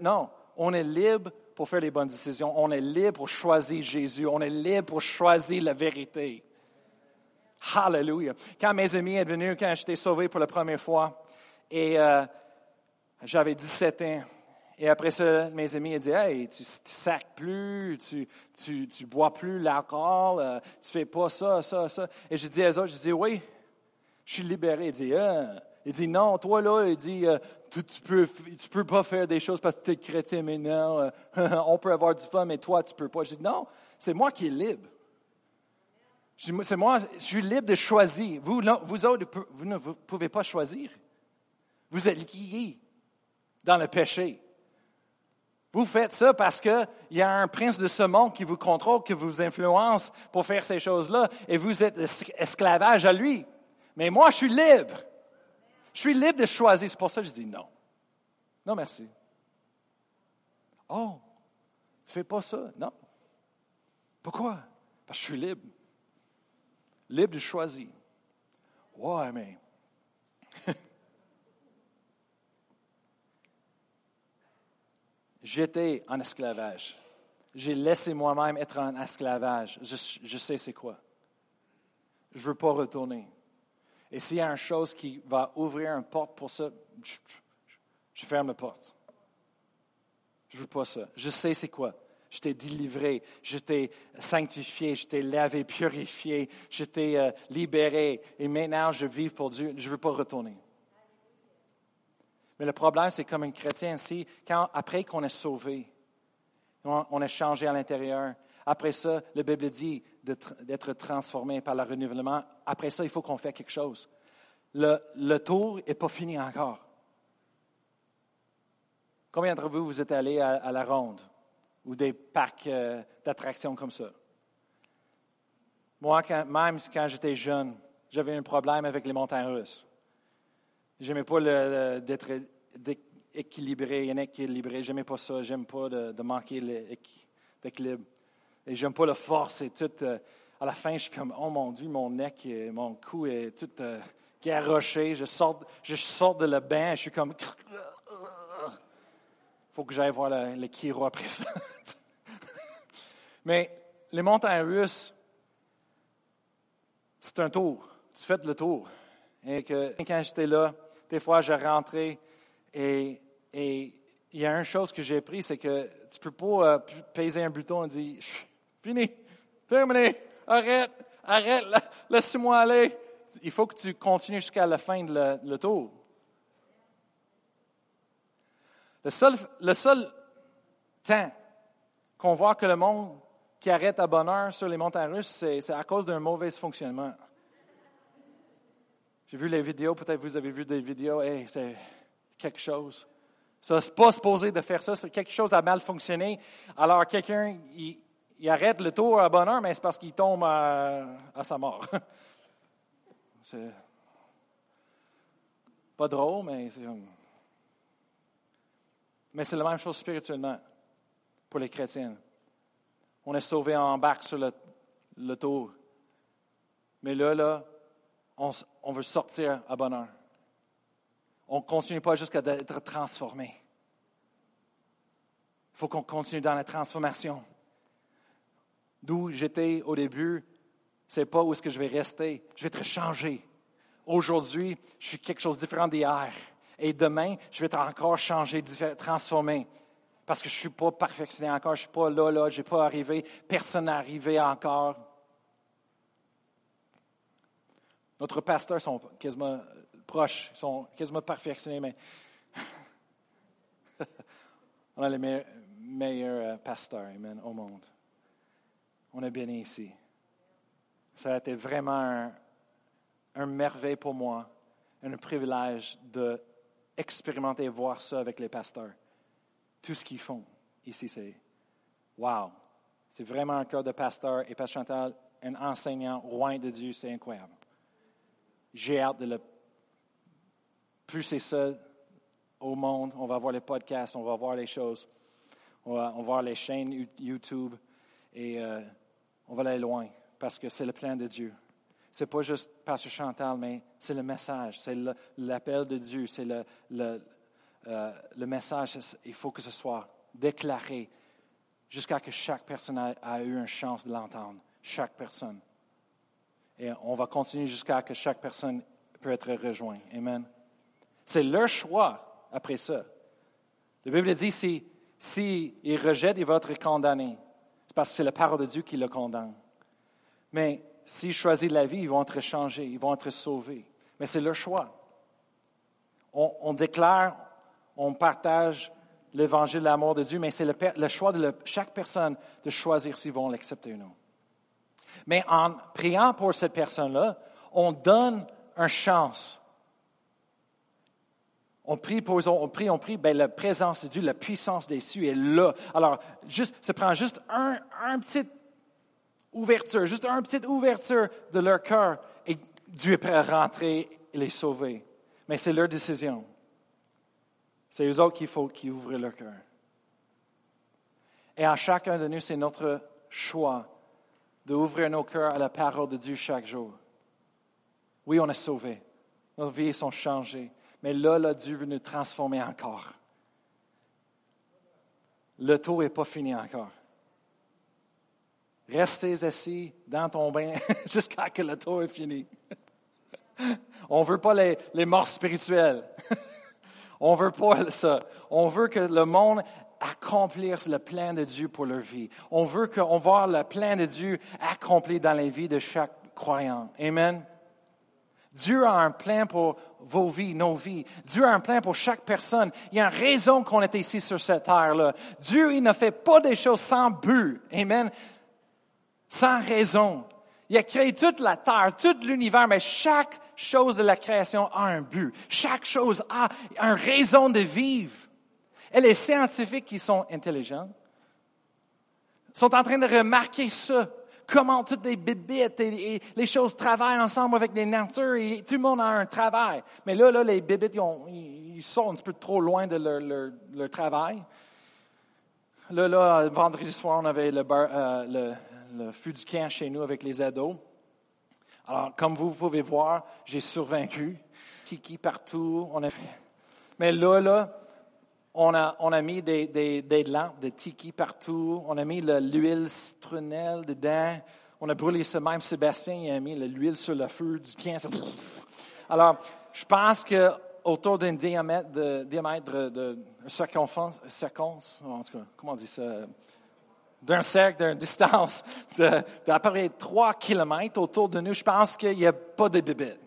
Non, on est libre pour faire les bonnes décisions. On est libre pour choisir Jésus. On est libre pour choisir la vérité. Hallelujah. Quand mes amis sont venus, quand j'étais sauvé pour la première fois, et euh, j'avais 17 ans, et après ça, mes amis ont dit Hey, tu ne sacs plus, tu, tu, tu bois plus l'alcool, tu euh, tu fais pas ça, ça, ça. Et je dis à eux autres, je dis Oui, je suis libéré. Il dit ah. Il dit non, toi là, il dit euh, tu, tu, peux, tu peux pas faire des choses parce que tu es chrétien maintenant. Euh, on peut avoir du fun, mais toi tu peux pas. Je dis non, c'est moi qui est libre. C'est moi, je suis libre de choisir. Vous, vous autres, vous ne pouvez pas choisir. Vous êtes liés dans le péché. Vous faites ça parce qu'il y a un prince de ce monde qui vous contrôle, qui vous influence pour faire ces choses-là, et vous êtes esclavage à lui. Mais moi, je suis libre. Je suis libre de choisir. C'est pour ça que je dis non. Non, merci. Oh, tu fais pas ça? Non. Pourquoi? Parce que je suis libre. Libre de choisir. Ouais, mais. J'étais en esclavage. J'ai laissé moi-même être en esclavage. Je, sais c'est quoi. Je ne veux pas retourner. Et s'il y a une chose qui va ouvrir une porte pour ça, je, ferme la porte. Je ne veux pas ça. Je sais c'est quoi. Je t'ai délivré, je t'ai sanctifié, je t'ai lavé, purifié, je t'ai euh, libéré. Et maintenant, je vis pour Dieu. Je ne veux pas retourner. Mais le problème, c'est comme un chrétien ici, quand, après qu'on est sauvé, on, est changé à l'intérieur. Après ça, la Bible dit d'être transformé par le renouvellement. Après ça, il faut qu'on fasse quelque chose. Le, tour n'est pas fini encore. Combien d'entre vous, vous êtes allés à, la ronde ou des parcs euh, d'attractions comme ça? Moi, même quand j'étais jeune, j'avais un problème avec les montagnes russes. J'aimais pas d'être équilibré, inéquilibré. J'aimais pas ça. J'aime pas de, manquer l'équilibre. Et j'aime pas la force et tout. Euh, à la fin, je suis comme, oh mon Dieu, mon nec, et mon cou est tout euh, garoché. Je sors, je sors de le bain, je suis comme, faut que j'aille voir le, le chiro après ça. Mais les montagnes russes, c'est un tour. Tu fais le tour. Et quand j'étais là, des fois, je rentrais et, il y a une chose que j'ai appris, c'est que tu peux pas euh, peser un bouton et dire Fini, terminé, arrête, arrête, laisse-moi aller. Il faut que tu continues jusqu'à la fin de le, tour. Le seul, le seul temps qu'on voit que le monde qui arrête à bonne heure sur les montagnes russes, c'est à cause d'un mauvais fonctionnement. J'ai vu les vidéos, peut-être vous avez vu des vidéos, hey, c'est quelque chose. Ça, n'est pas supposé de faire ça, quelque chose a mal fonctionné. Alors, quelqu'un, il, arrête le tour à bonne heure, mais c'est parce qu'il tombe à, sa mort. c'est pas drôle, mais c'est. Mais c'est la même chose spirituellement pour les chrétiens. On est sauvé en bac sur le, le tour. Mais là, là, on, veut sortir à bonheur. On ne continue pas jusqu'à être transformé. Il faut qu'on continue dans la transformation. D'où j'étais au début, c'est pas où est-ce que je vais rester. Je vais être changé. Aujourd'hui, je suis quelque chose de différent d'hier. Et demain, je vais être encore changé, transformé. Parce que je ne suis pas perfectionné encore, je ne suis pas là, là, je n'ai pas arrivé, personne n'est arrivé encore. Notre pasteurs sont quasiment proches, sont quasiment perfectionnés, mais on a les meilleurs, euh, pasteurs amen, au monde. On est bénis ici. Ça a été vraiment un, un merveille pour moi, un privilège d'expérimenter et voir ça avec les pasteurs. Tout ce qu'ils font ici, c'est wow. C'est vraiment un cœur de pasteur et Pasteur Chantal, un enseignant, roi de Dieu, c'est incroyable. J'ai hâte de le pousser ça au monde. On va voir les podcasts, on va voir les choses, on va, voir les chaînes YouTube et euh, on va aller loin parce que c'est le plan de Dieu. Ce n'est pas juste Pasteur Chantal, mais c'est le message, c'est l'appel de Dieu, c'est euh, le, message. Il faut que ce soit déclaré jusqu'à ce que chaque personne ait eu une chance de l'entendre. Chaque personne. Et on va continuer jusqu'à ce que chaque personne peut être rejointe. Amen. C'est leur choix après ça. La Bible dit si, si il rejette, il va être condamné. C'est parce que c'est la parole de Dieu qui le condamne. Mais s'ils choisissent la vie, ils vont être changés, ils vont être sauvés. Mais c'est leur choix. On, déclare, on partage l'évangile de l'amour de Dieu, mais c'est le, choix de chaque personne de choisir s'ils vont l'accepter ou non. Mais en priant pour cette personne-là, on donne une chance. On prie on prie, on prie, ben, la présence de Dieu, la puissance des cieux est là. Alors, juste, ça prend juste un, un petite ouverture, juste une petite ouverture de leur cœur et Dieu est prêt à rentrer et les sauver. Mais c'est leur décision. C'est eux autres qu'il faut qu'ils ouvrent leur cœur. Et à chacun de nous, c'est notre choix d'ouvrir nos cœurs à la parole de Dieu chaque jour. Oui, on est sauvés. Nos vies sont changées. Mais là, là, Dieu veut nous transformer encore. Le tour n'est pas fini encore. Restez assis dans ton bain jusqu'à ce que le tour est fini. On ne veut pas les, les morts spirituelles. On ne veut pas ça. On veut que le monde accomplisse le plan de Dieu pour leur vie. On veut qu'on voit le plan de Dieu accompli dans la vie de chaque croyant. Amen. Dieu a un plan pour vos vies, nos vies. Dieu a un plan pour chaque personne. Il y a une raison qu'on est ici sur cette terre-là. Dieu, il ne fait pas des choses sans but. Amen. Sans raison. Il a créé toute la terre, tout l'univers, mais chaque chose de la création a un but. Chaque chose a une raison de vivre. Et les scientifiques qui sont intelligents sont en train de remarquer ça comment toutes les bébites et, les choses travaillent ensemble avec les natures et tout le monde a un travail. Mais là, là les bébites, ils, ils, sont un petit peu trop loin de leur, leur, travail. Là, là, vendredi soir, on avait le, euh, le, le feu du camp chez nous avec les ados. Alors, comme vous pouvez voir, j'ai survaincu. Tiki partout. On a... Mais là, là, on a, on a mis des, des, des, lampes de tiki partout. On a mis l'huile citronnelle dedans. On a brûlé ce même Sébastien, il a mis l'huile sur le feu du camp. Alors, je pense que autour d'un diamètre de, diamètre de circonférence, en tout cas, comment on dit ça? D'un cercle, d'une distance d'à peu près 3 kilomètres autour de nous, je pense qu'il n'y a pas de bébés.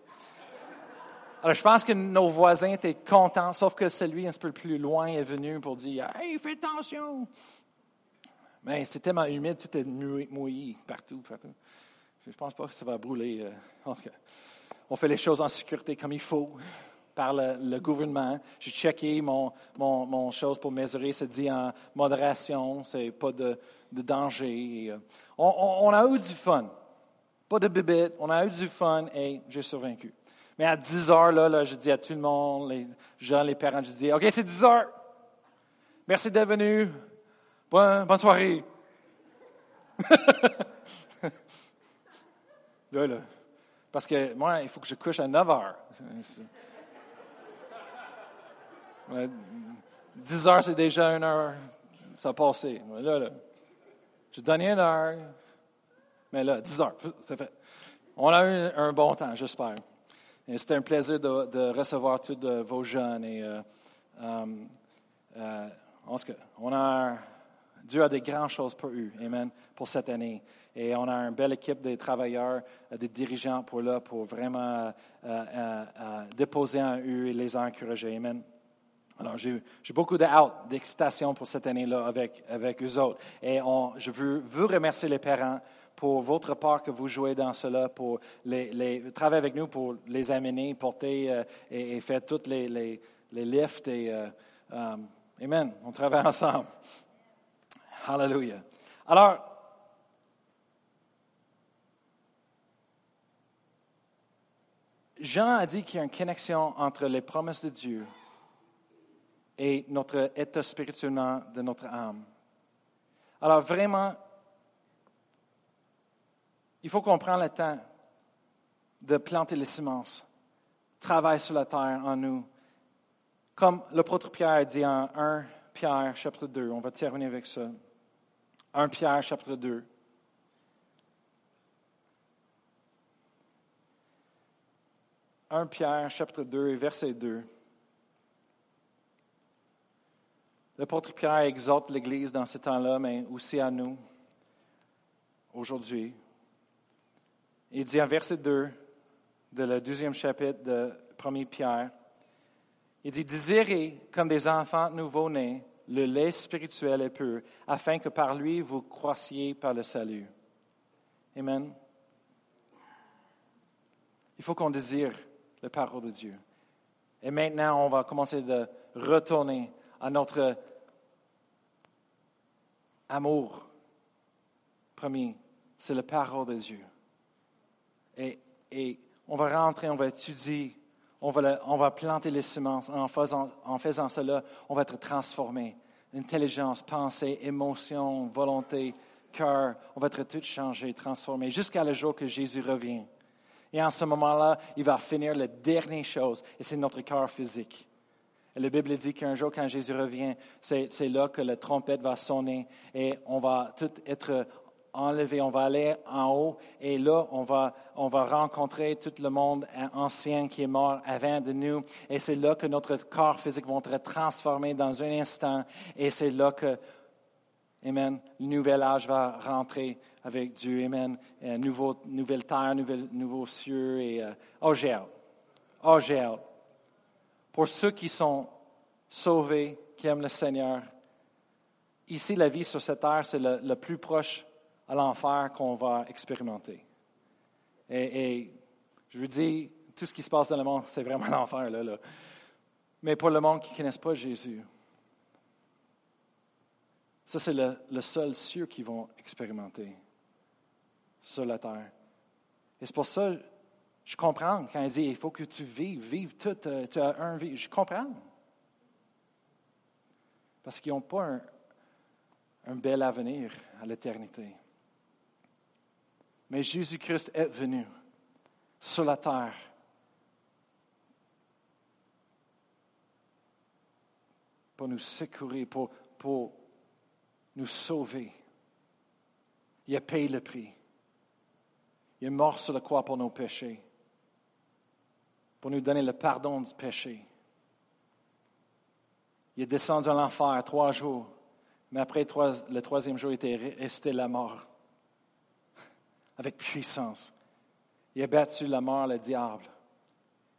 Alors, je pense que nos voisins étaient contents, sauf que celui un peu plus loin est venu pour dire Hey, fais attention! Mais c'est tellement humide, tout est mouillé partout, partout. Je ne pense pas que ça va brûler. Euh, on fait les choses en sécurité comme il faut par le, gouvernement. J'ai checké mon, mon, mon, chose pour mesurer, ça dit en modération, c'est pas de, de danger. Euh, on, a eu du fun. Pas de bébé, on a eu du fun et j'ai survaincu. Mais à 10 heures, là, là, je dis à tout le monde, les gens, les parents, je dis, OK, c'est 10 heures. Merci d'être venu. Bonne, soirée. là, là. Parce que moi, il faut que je couche à 9 heures. 10 heures, c'est déjà une heure. Ça a passé. Là, là. J'ai donné une heure. Mais là, 10 heures, c'est fait. On a eu un bon temps, j'espère. C'était un plaisir de, recevoir tous vos jeunes. Et, euh, euh, euh on a, Dieu a des grandes choses pour eux, Amen, pour cette année. Et on a une belle équipe de travailleurs, euh, de dirigeants pour là, pour vraiment déposer en eux et les encourager. Amen. Alors, j'ai beaucoup de d'excitation pour cette année-là avec, avec eux autres. Et on, je veux vous remercier les parents pour votre part que vous jouez dans cela, pour les, les travailler avec nous pour les amener, porter euh, et, faire toutes les, les, les lifts. Et, euh, euh, amen. On travaille ensemble. Hallelujah. Alors, Jean a dit qu'il y a une connexion entre les promesses de Dieu et notre état spirituellement de notre âme. Alors vraiment, il faut qu'on prenne le temps de planter les semences, travailler sur la terre en nous. Comme l'apôtre Pierre dit en 1 Pierre chapitre 2, on va terminer avec ça. 1 Pierre chapitre 2. « 1 Pierre, chapitre 2, verset 2. L'apôtre Pierre exhorte l'Église dans ce temps-là, mais aussi à nous, aujourd'hui. Il dit en verset 2 de le deuxième chapitre de 1 Pierre, il dit, désirez comme des enfants nouveau-nés le lait spirituel et pur, afin que par lui vous croissiez par le salut. Amen. Il faut qu'on désire la parole de Dieu. Et maintenant, on va commencer de retourner à notre amour premier. C'est la parole de Dieu. Et, on va rentrer, on va étudier, on va, on va planter les semences. En faisant, en faisant cela, on va être transformé. Intelligence, pensée, émotion, volonté, cœur, on va être tout changé, transformé, jusqu'à le jour que Jésus revient. Et en ce moment-là, il va finir la dernière chose, et c'est notre corps physique. La Bible dit qu'un jour, quand Jésus revient, c'est là que la trompette va sonner et on va tout être enlevé, on va aller en haut et là, on va, on va rencontrer tout le monde ancien qui est mort avant de nous. Et c'est là que notre corps physique va être transformé dans un instant et c'est là que, Amen, le nouvel âge va rentrer avec Dieu. Amen. nouveau, nouvelle terre, nouvel, nouveaux cieux et, euh, oh, j'ai. Oh. Pour ceux qui sont sauvés, qui aiment le Seigneur, ici, la vie sur cette terre, c'est le plus proche à l'enfer qu'on va expérimenter. Et, je veux dire, tout ce qui se passe dans le monde, c'est vraiment l'enfer. Là, là. Mais pour le monde qui ne connaisse pas Jésus, ça, c'est le, seul cieux qu'ils vont expérimenter sur la terre. Et c'est pour ça, je comprends quand il dit il faut que tu vives, vive tout, euh, tu as un vie. Je comprends. Parce qu'ils n'ont pas un, bel avenir à l'éternité. Mais Jésus-Christ est venu sur la terre pour nous secourir, pour, pour nous sauver. Il a payé le prix. Il est mort sur la croix pour nos péchés, pour nous donner le pardon du péché. Il est descendu à l'enfer trois jours, mais après le troisième jour, il était resté la mort avec puissance. Il a battu la mort, le diable.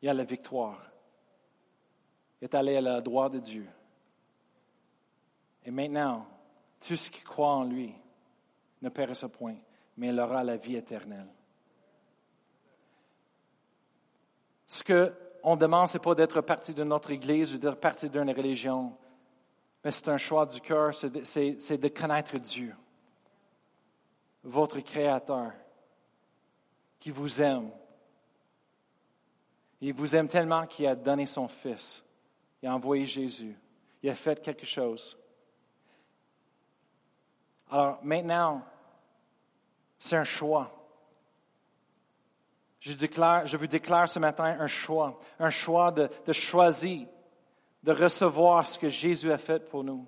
Il a la victoire. Il est allé à la droite de Dieu. Et maintenant, tous ceux qui croient en lui ne périssent point, mais il aura la vie éternelle. Ce qu'on demande, ce n'est pas d'être parti de notre Église ou d'être parti d'une religion, mais c'est un choix du cœur, c'est de, de connaître Dieu, votre Créateur qui vous aime. Il vous aime tellement qu'il a donné son Fils. Il a envoyé Jésus. Il a fait quelque chose. Alors maintenant, c'est un choix. Je, vous déclare ce matin un choix, un choix de, de choisir, de recevoir ce que Jésus a fait pour nous.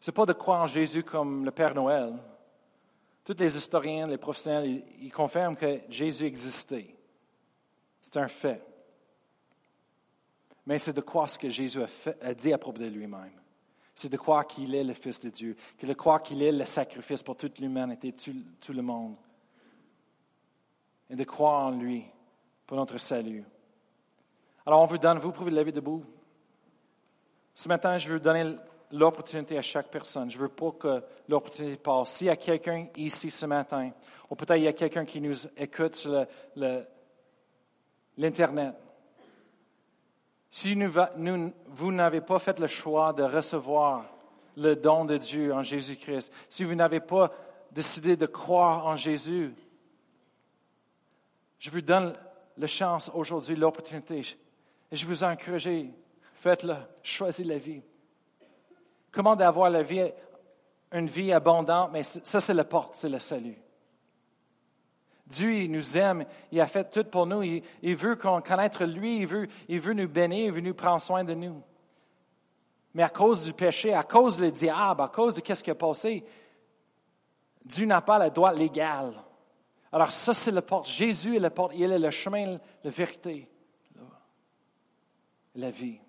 Ce n'est pas de croire en Jésus comme le Père Noël. Tous les historiens, les professionnels, ils, confirment que Jésus existait. C'est un fait. Mais c'est de croire ce que Jésus a, dit à propos de lui-même. C'est de croire qu'il est le Fils de Dieu, c'est de qu'il est le sacrifice pour toute l'humanité, tout, le monde. Et de croire en lui pour notre salut. Alors, on vous donne, vous pouvez lever debout. Ce matin, je veux donner l'opportunité à chaque personne. Je ne veux pas que l'opportunité passe. S'il y a quelqu'un ici ce matin, ou peut-être il y a quelqu'un qui nous écoute sur l'Internet, si vous n'avez pas fait le choix de recevoir le don de Dieu en Jésus-Christ, si vous n'avez pas décidé de croire en Jésus, je vous donne la chance aujourd'hui, l'opportunité. Et je vous encourage, faites-le, choisissez la vie. Comment d'avoir la vie, une vie abondante, mais ça, c'est la porte, c'est le salut. Dieu, il nous aime, il a fait tout pour nous, il, veut qu'on connaisse lui, il veut, il veut nous bénir, il veut nous prendre soin de nous. Mais à cause du péché, à cause du diable, à cause de ce qui a passé, Dieu n'a pas le droit légal. Alors ça, c'est la porte. Jésus est la porte. Il est le chemin, la vérité, la vie.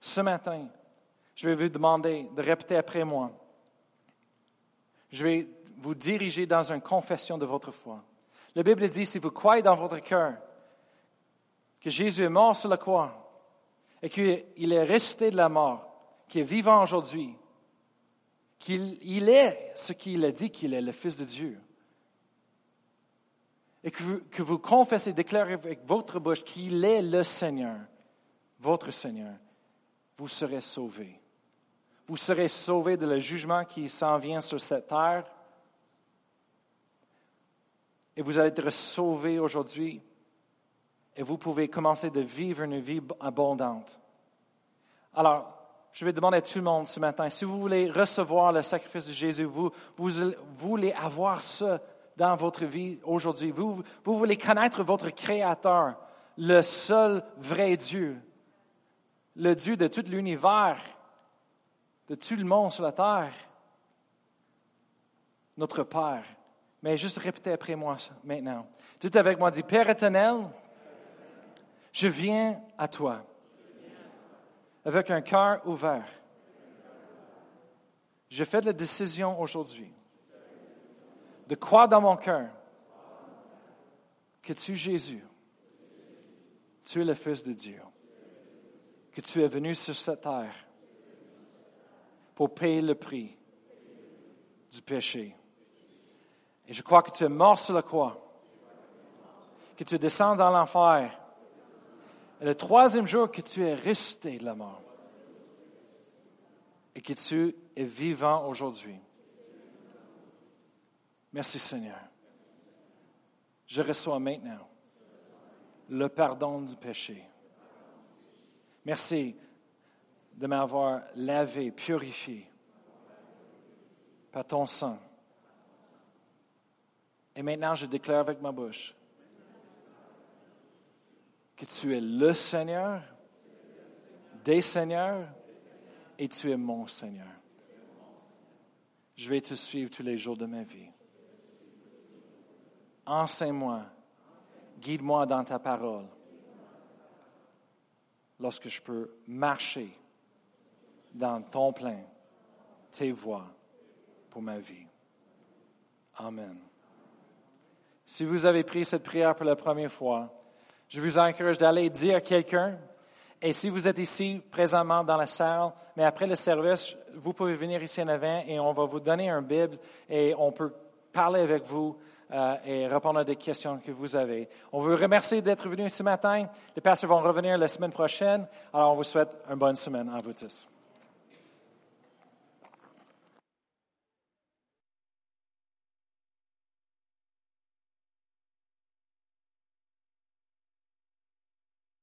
Ce matin, je vais vous demander de répéter après moi. Je vais vous diriger dans une confession de votre foi. La Bible dit, si vous croyez dans votre cœur que Jésus est mort sur la croix et qu'il est resté de la mort, qu'il est vivant aujourd'hui, qu'il est ce qu'il a dit qu'il est, le Fils de Dieu, et que vous, que vous confessez, déclarez avec votre bouche qu'il est le Seigneur, votre Seigneur, vous serez sauvés. Vous serez sauvés de le jugement qui s'en vient sur cette terre. Et vous allez être sauvés aujourd'hui. Et vous pouvez commencer de vivre une vie abondante. Alors, je vais demander à tout le monde ce matin, si vous voulez recevoir le sacrifice de Jésus, vous, voulez avoir ça dans votre vie aujourd'hui, vous, vous voulez connaître votre Créateur, le seul vrai Dieu, le Dieu de tout l'univers, de tout le monde sur la terre, notre Père. Mais juste répétez après moi maintenant. Tout avec moi, dit Père éternel, je viens à toi avec un cœur ouvert. Je fais la décision aujourd'hui de croire dans mon cœur que tu, Jésus, tu es le Fils de Dieu, que tu es venu sur cette terre pour payer le prix du péché. Et je crois que tu es mort sur la croix, que tu descends dans l'enfer, et le troisième jour que tu es resté de la mort, et que tu es vivant aujourd'hui. Merci Seigneur. Je reçois maintenant le pardon du péché. Merci de m'avoir lavé, purifié par ton sang. Et maintenant, je déclare avec ma bouche que tu es le Seigneur, des Seigneurs, et tu es mon Seigneur. Je vais te suivre tous les jours de ma vie. Enseigne-moi, guide-moi dans ta parole lorsque je peux marcher dans ton plein, tes voies pour ma vie. Amen. Si vous avez pris cette prière pour la première fois, je vous encourage d'aller dire à quelqu'un, et si vous êtes ici présentement dans la salle, mais après le service, vous pouvez venir ici en avant et on va vous donner un Bible et on peut parler avec vous euh, et répondre à des questions que vous avez. On vous remercie d'être venu ce matin. Les pasteurs vont revenir la semaine prochaine. Alors, on vous souhaite une bonne semaine à vous tous.